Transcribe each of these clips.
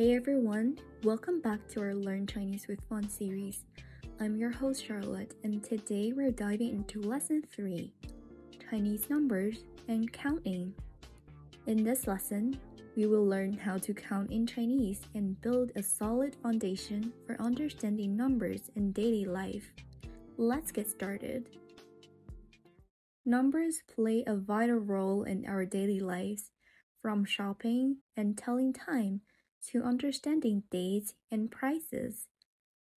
Hey everyone, welcome back to our Learn Chinese with Fun series. I'm your host Charlotte, and today we're diving into Lesson 3 Chinese Numbers and Counting. In this lesson, we will learn how to count in Chinese and build a solid foundation for understanding numbers in daily life. Let's get started. Numbers play a vital role in our daily lives, from shopping and telling time to understanding dates and prices.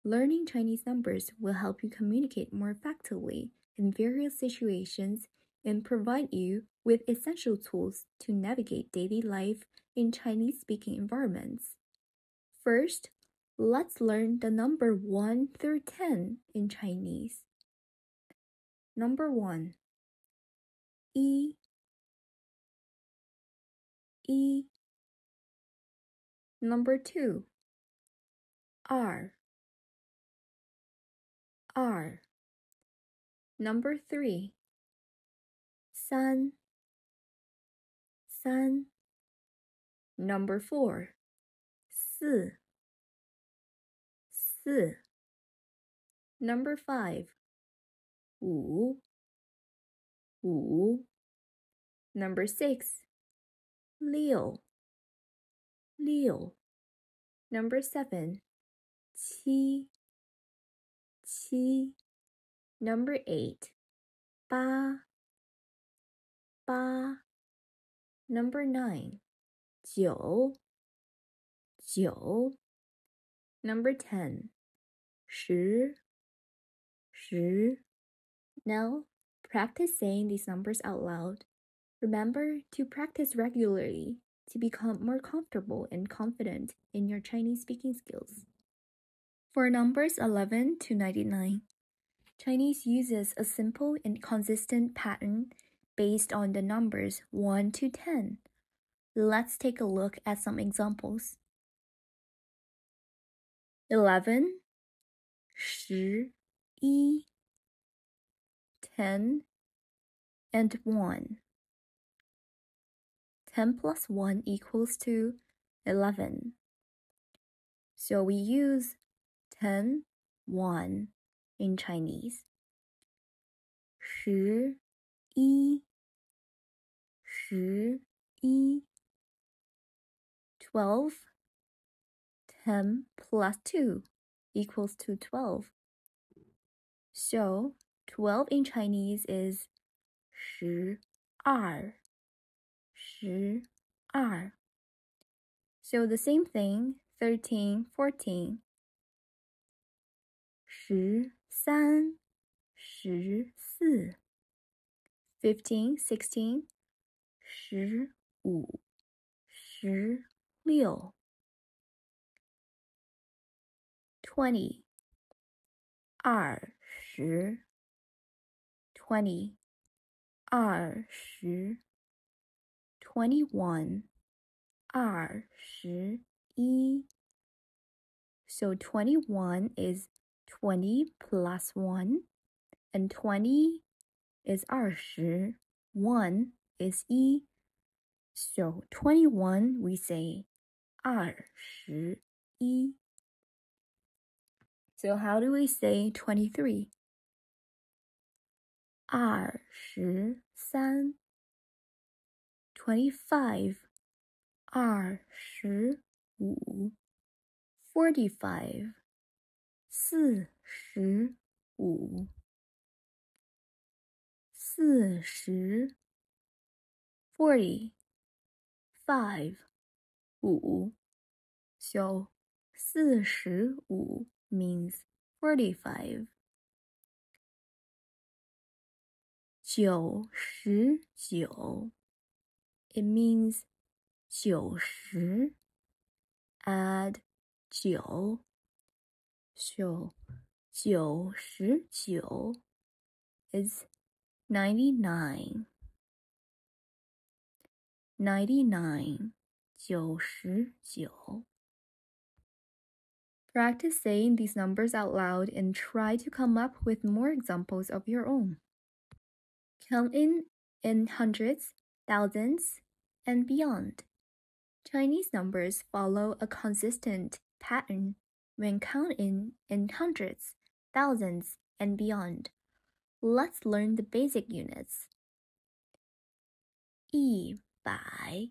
Learning Chinese numbers will help you communicate more effectively in various situations and provide you with essential tools to navigate daily life in Chinese speaking environments. First, let's learn the number 1 through 10 in Chinese. Number 1 E E Number two, R. R. Number three, San. San. Number four, Si. Si. Number five, Wu. Wu. Number six, Liu. Liu. Number seven, qi, qi. Number eight, ba, ba. Number nine, jiu, jiu. Number ten, shi, shi. Now, practice saying these numbers out loud. Remember to practice regularly to become more comfortable and confident in your Chinese speaking skills. For numbers 11 to 99, Chinese uses a simple and consistent pattern based on the numbers 1 to 10. Let's take a look at some examples. 11十一10 and 1 10 plus 1 equals to 11. So we use 10, 1 in Chinese. 十一十一 12 10 plus 2 equals to 12. So 12 in Chinese is 十二 十二. So the same thing, 13, 14. 十三十四 15, 16. 十五十六 20. 二十 20. 二十 21, 二十一. So 21 is 20 plus 1, and 20 is 二十, 1 is 一. So 21 we say 二十一. So how do we say 23? 二十三 twenty-five, 二十五 forty-five, 四十五四十 forty, five, 五 So 四十五 means forty-five. 九十九 it means 九十 add 九 so 九十九 is 99 99 九十九 Practice saying these numbers out loud and try to come up with more examples of your own. Count in in hundreds, thousands, and beyond. Chinese numbers follow a consistent pattern when counting in hundreds, thousands, and beyond. Let's learn the basic units. 一百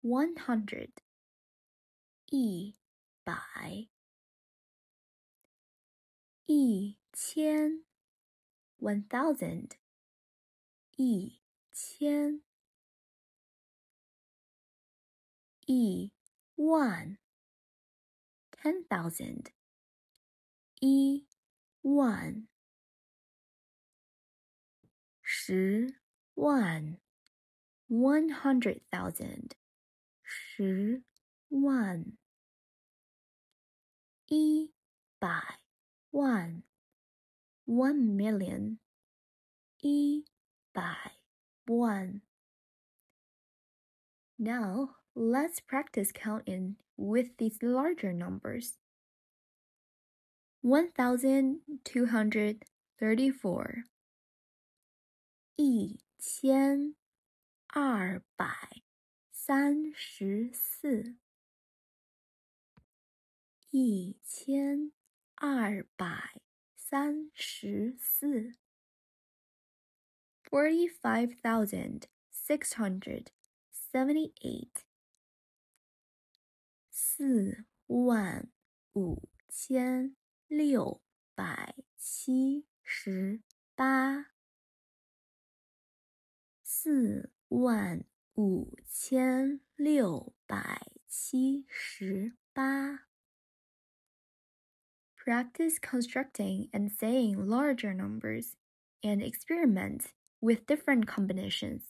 one hundred 一百一千 one thousand 一 千一万 ten thousand 一万十万 one hundred thousand 十万一百万 one million 一百 万 Now let's practice counting with these larger numbers. 1234一千二百三十四，一千二百三十四。 Forty-five thousand six hundred seventy-eight，四万五千六百七十八。四万五千六百七十八。Practice constructing and saying larger numbers and experiment with different combinations.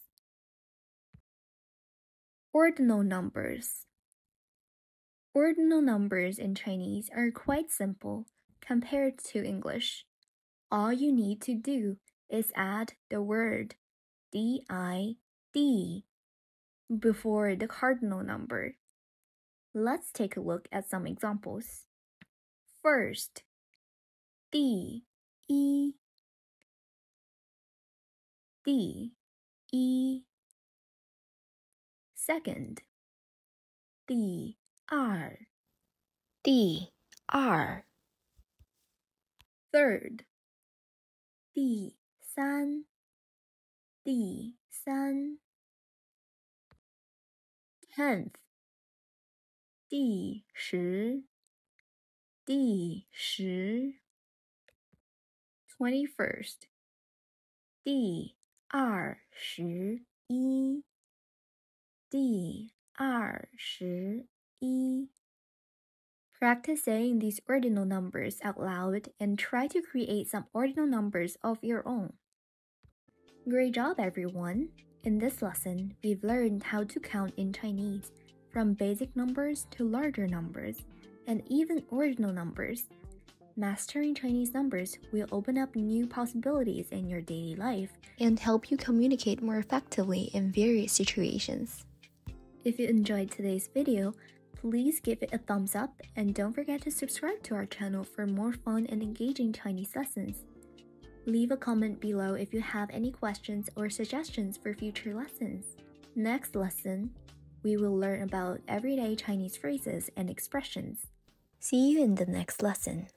Ordinal numbers. Ordinal numbers in Chinese are quite simple compared to English. All you need to do is add the word D I D before the cardinal number. Let's take a look at some examples. First, D E D E. Second, D R D R. Third, D 三第三，tenth，第十，第十，twenty first，第 二十一，第二十一。Practice saying these ordinal numbers out loud and try to create some ordinal numbers of your own. Great job, everyone! In this lesson, we've learned how to count in Chinese, from basic numbers to larger numbers, and even ordinal numbers. Mastering Chinese numbers will open up new possibilities in your daily life and help you communicate more effectively in various situations. If you enjoyed today's video, please give it a thumbs up and don't forget to subscribe to our channel for more fun and engaging Chinese lessons. Leave a comment below if you have any questions or suggestions for future lessons. Next lesson, we will learn about everyday Chinese phrases and expressions. See you in the next lesson.